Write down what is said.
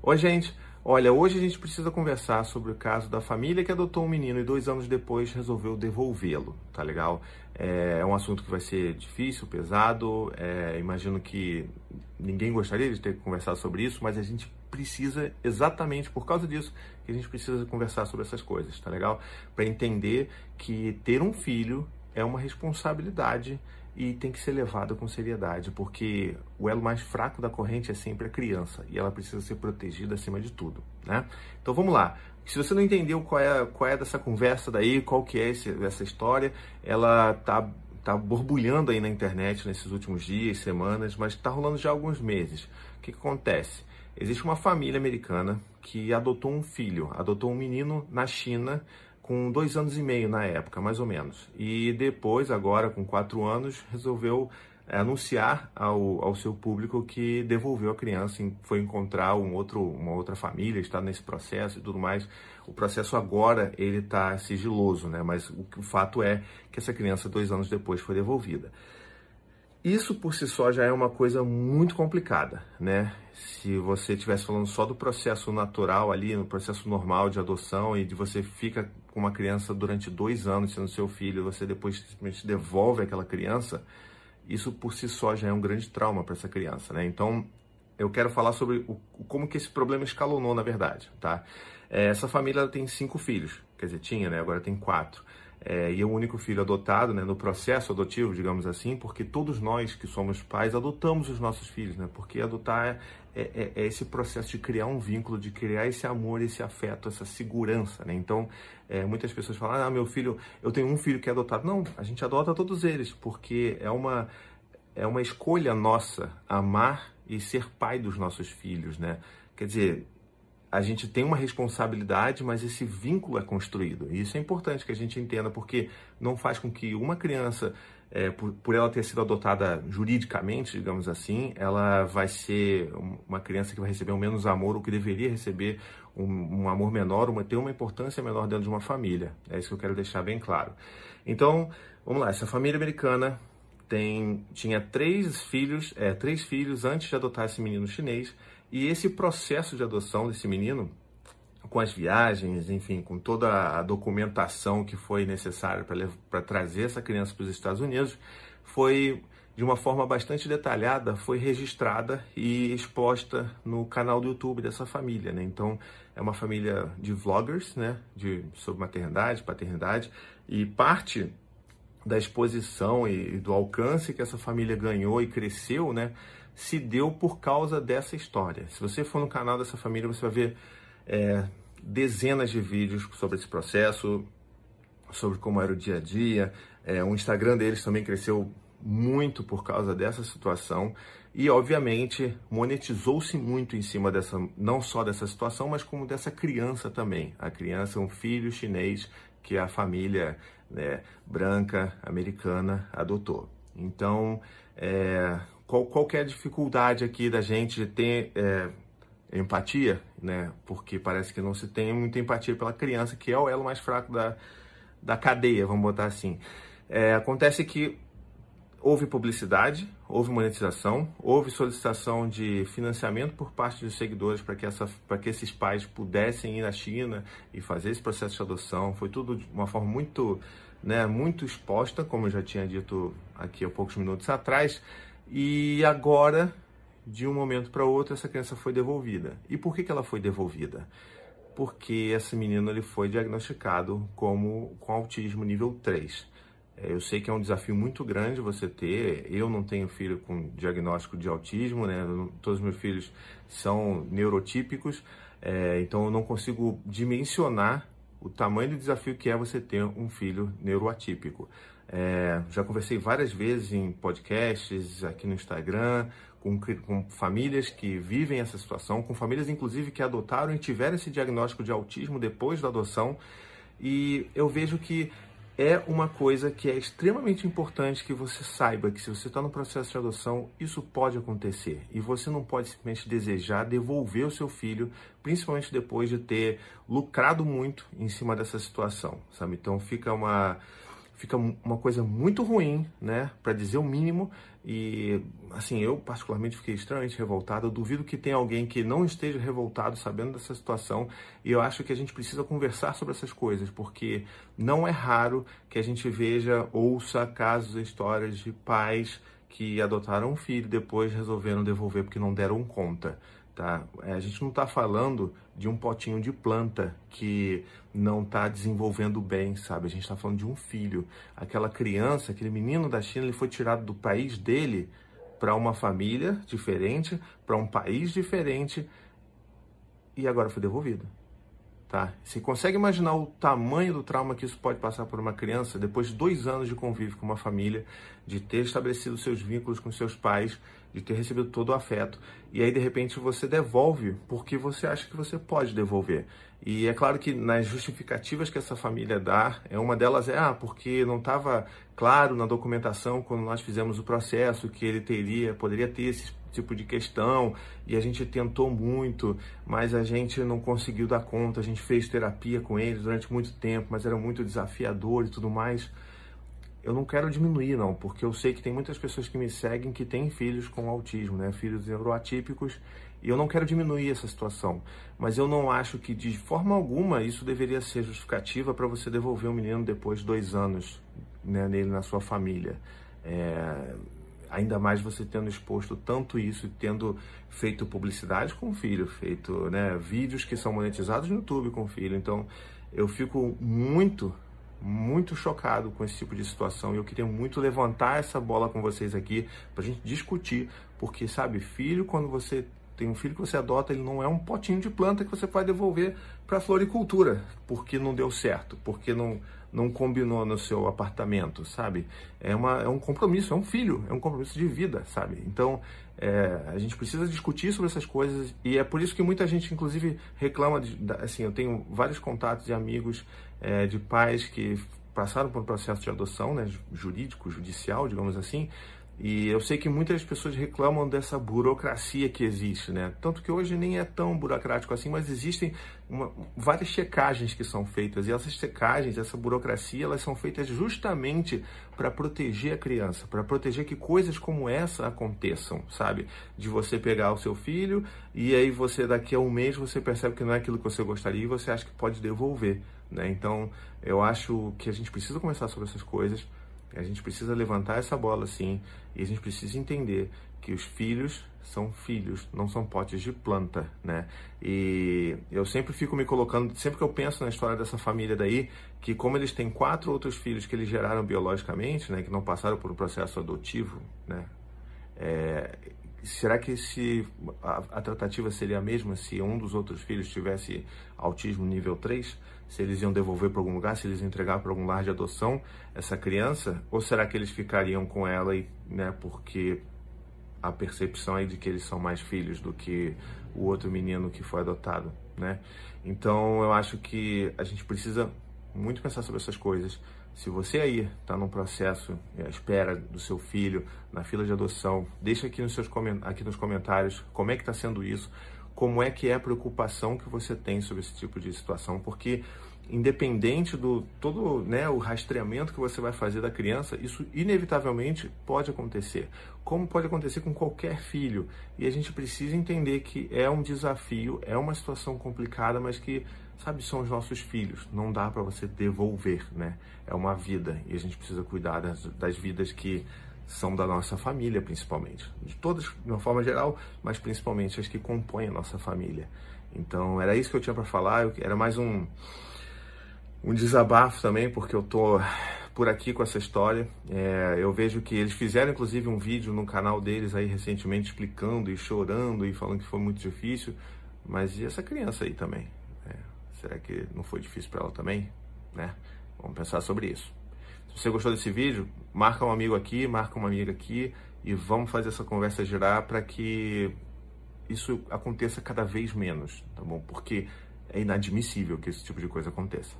Oi, gente. Olha, hoje a gente precisa conversar sobre o caso da família que adotou um menino e dois anos depois resolveu devolvê-lo, tá legal? É, é um assunto que vai ser difícil, pesado. É, imagino que ninguém gostaria de ter conversado sobre isso, mas a gente precisa, exatamente por causa disso, que a gente precisa conversar sobre essas coisas, tá legal? Para entender que ter um filho é uma responsabilidade e tem que ser levado com seriedade, porque o elo mais fraco da corrente é sempre a criança e ela precisa ser protegida acima de tudo, né? Então vamos lá. Se você não entendeu qual é, qual é dessa conversa daí, qual que é esse, essa história, ela tá tá borbulhando aí na internet nesses últimos dias, semanas, mas está rolando já há alguns meses. O que, que acontece? Existe uma família americana que adotou um filho, adotou um menino na China com dois anos e meio na época, mais ou menos. E depois, agora com quatro anos, resolveu é, anunciar ao, ao seu público que devolveu a criança, foi encontrar um outro, uma outra família, está nesse processo e tudo mais. O processo agora ele está sigiloso, né? Mas o, o fato é que essa criança dois anos depois foi devolvida. Isso por si só já é uma coisa muito complicada, né? Se você estivesse falando só do processo natural ali, no processo normal de adoção e de você fica com uma criança durante dois anos sendo seu filho, você depois simplesmente devolve aquela criança, isso por si só já é um grande trauma para essa criança, né? Então, eu quero falar sobre o, como que esse problema escalonou, na verdade, tá? É, essa família tem cinco filhos, quer dizer, tinha, né? Agora tem quatro é, e é o único filho adotado né, no processo adotivo, digamos assim, porque todos nós que somos pais adotamos os nossos filhos, né? Porque adotar é, é, é esse processo de criar um vínculo, de criar esse amor, esse afeto, essa segurança, né? Então, é, muitas pessoas falam, ah, meu filho, eu tenho um filho que é adotado. Não, a gente adota todos eles, porque é uma, é uma escolha nossa amar e ser pai dos nossos filhos, né? Quer dizer, a gente tem uma responsabilidade, mas esse vínculo é construído. E isso é importante que a gente entenda, porque não faz com que uma criança, é, por, por, ela ter sido adotada juridicamente, digamos assim, ela vai ser uma criança que vai receber um menos amor, ou que deveria receber um, um amor menor, uma, ter uma importância menor dentro de uma família. É isso que eu quero deixar bem claro. Então, vamos lá, essa família americana tem, tinha três filhos, é, três filhos antes de adotar esse menino chinês e esse processo de adoção desse menino, com as viagens, enfim, com toda a documentação que foi necessária para trazer essa criança para os Estados Unidos, foi de uma forma bastante detalhada, foi registrada e exposta no canal do YouTube dessa família, né? Então, é uma família de vloggers, né? De, sobre maternidade, paternidade, e parte da exposição e, e do alcance que essa família ganhou e cresceu, né? Se deu por causa dessa história. Se você for no canal dessa família, você vai ver é, dezenas de vídeos sobre esse processo, sobre como era o dia a dia. É, o Instagram deles também cresceu muito por causa dessa situação e, obviamente, monetizou-se muito em cima dessa, não só dessa situação, mas como dessa criança também. A criança, um filho chinês que a família né, branca americana adotou. Então, é, qual, qual é a dificuldade aqui da gente ter é, empatia, né? Porque parece que não se tem muita empatia pela criança, que é o elo mais fraco da, da cadeia, vamos botar assim. É, acontece que houve publicidade, houve monetização, houve solicitação de financiamento por parte dos seguidores para que, que esses pais pudessem ir na China e fazer esse processo de adoção. Foi tudo de uma forma muito, né, muito exposta, como eu já tinha dito aqui há poucos minutos atrás. E agora, de um momento para outro, essa criança foi devolvida. E por que, que ela foi devolvida? Porque esse menino ele foi diagnosticado como com autismo nível 3. É, eu sei que é um desafio muito grande você ter. Eu não tenho filho com diagnóstico de autismo, né? Todos os meus filhos são neurotípicos, é, então eu não consigo dimensionar o tamanho do desafio que é você ter um filho neuroatípico. É, já conversei várias vezes em podcasts, aqui no Instagram, com, com, famílias que vivem essa situação, com famílias inclusive que adotaram e tiveram esse diagnóstico de autismo depois da adoção. E eu vejo que é uma coisa que é extremamente importante que você saiba que se você está no processo de adoção, isso pode acontecer. E você não pode simplesmente desejar devolver o seu filho, principalmente depois de ter lucrado muito em cima dessa situação, sabe? Então fica uma fica uma coisa muito ruim, né, para dizer o mínimo. E assim, eu particularmente fiquei extremamente revoltado. Eu duvido que tenha alguém que não esteja revoltado sabendo dessa situação. E eu acho que a gente precisa conversar sobre essas coisas, porque não é raro que a gente veja, ouça casos, histórias de pais que adotaram um filho e depois resolveram devolver porque não deram conta. Tá? É, a gente não está falando de um potinho de planta que não está desenvolvendo bem, sabe? A gente está falando de um filho. Aquela criança, aquele menino da China, ele foi tirado do país dele para uma família diferente, para um país diferente e agora foi devolvido. Tá? Você consegue imaginar o tamanho do trauma que isso pode passar por uma criança depois de dois anos de convívio com uma família, de ter estabelecido seus vínculos com seus pais, de ter recebido todo o afeto, e aí de repente você devolve porque você acha que você pode devolver. E é claro que nas justificativas que essa família dá, é uma delas é ah, porque não estava claro na documentação quando nós fizemos o processo que ele teria, poderia ter esse tipo de questão e a gente tentou muito, mas a gente não conseguiu dar conta. A gente fez terapia com eles durante muito tempo, mas era muito desafiador e tudo mais. Eu não quero diminuir, não, porque eu sei que tem muitas pessoas que me seguem que têm filhos com autismo, né? Filhos neuroatípicos, e eu não quero diminuir essa situação. Mas eu não acho que, de forma alguma, isso deveria ser justificativa para você devolver um menino depois de dois anos né, nele na sua família. É, ainda mais você tendo exposto tanto isso e tendo feito publicidade com o filho, feito né, vídeos que são monetizados no YouTube com o filho. Então, eu fico muito, muito chocado com esse tipo de situação e eu queria muito levantar essa bola com vocês aqui para a gente discutir, porque, sabe, filho, quando você tem um filho que você adota, ele não é um potinho de planta que você pode devolver para a floricultura, porque não deu certo, porque não, não combinou no seu apartamento, sabe? É, uma, é um compromisso, é um filho, é um compromisso de vida, sabe? Então, é, a gente precisa discutir sobre essas coisas e é por isso que muita gente, inclusive, reclama, de, assim, eu tenho vários contatos de amigos é, de pais que passaram por um processo de adoção, né, jurídico, judicial, digamos assim, e eu sei que muitas pessoas reclamam dessa burocracia que existe, né? Tanto que hoje nem é tão burocrático assim, mas existem uma, várias checagens que são feitas. E essas checagens, essa burocracia, elas são feitas justamente para proteger a criança, para proteger que coisas como essa aconteçam, sabe? De você pegar o seu filho e aí você daqui a um mês você percebe que não é aquilo que você gostaria e você acha que pode devolver, né? Então, eu acho que a gente precisa conversar sobre essas coisas a gente precisa levantar essa bola sim e a gente precisa entender que os filhos são filhos, não são potes de planta, né? E eu sempre fico me colocando, sempre que eu penso na história dessa família daí, que como eles têm quatro outros filhos que eles geraram biologicamente, né, que não passaram por um processo adotivo, né? É, será que se a, a, tratativa seria a mesma se um dos outros filhos tivesse autismo nível 3? Se eles iam devolver para algum lugar, se eles iam entregar para algum lar de adoção essa criança? Ou será que eles ficariam com ela e, né, porque a percepção é de que eles são mais filhos do que o outro menino que foi adotado, né? Então eu acho que a gente precisa muito pensar sobre essas coisas. Se você aí está num processo à espera do seu filho na fila de adoção, deixa aqui nos, seus, aqui nos comentários como é que está sendo isso, como é que é a preocupação que você tem sobre esse tipo de situação, porque independente do todo né, o rastreamento que você vai fazer da criança, isso inevitavelmente pode acontecer. Como pode acontecer com qualquer filho. E a gente precisa entender que é um desafio, é uma situação complicada, mas que sabe, são os nossos filhos. Não dá para você devolver, né? É uma vida e a gente precisa cuidar das, das vidas que são da nossa família, principalmente. De todas, de uma forma geral, mas principalmente as que compõem a nossa família. Então, era isso que eu tinha para falar. Eu, era mais um, um desabafo também, porque eu tô por aqui com essa história. É, eu vejo que eles fizeram, inclusive, um vídeo no canal deles aí recentemente explicando e chorando e falando que foi muito difícil. Mas e essa criança aí também? Será que não foi difícil para ela também? Né? Vamos pensar sobre isso. Se você gostou desse vídeo, marca um amigo aqui, marca uma amiga aqui e vamos fazer essa conversa girar para que isso aconteça cada vez menos, tá bom? Porque é inadmissível que esse tipo de coisa aconteça.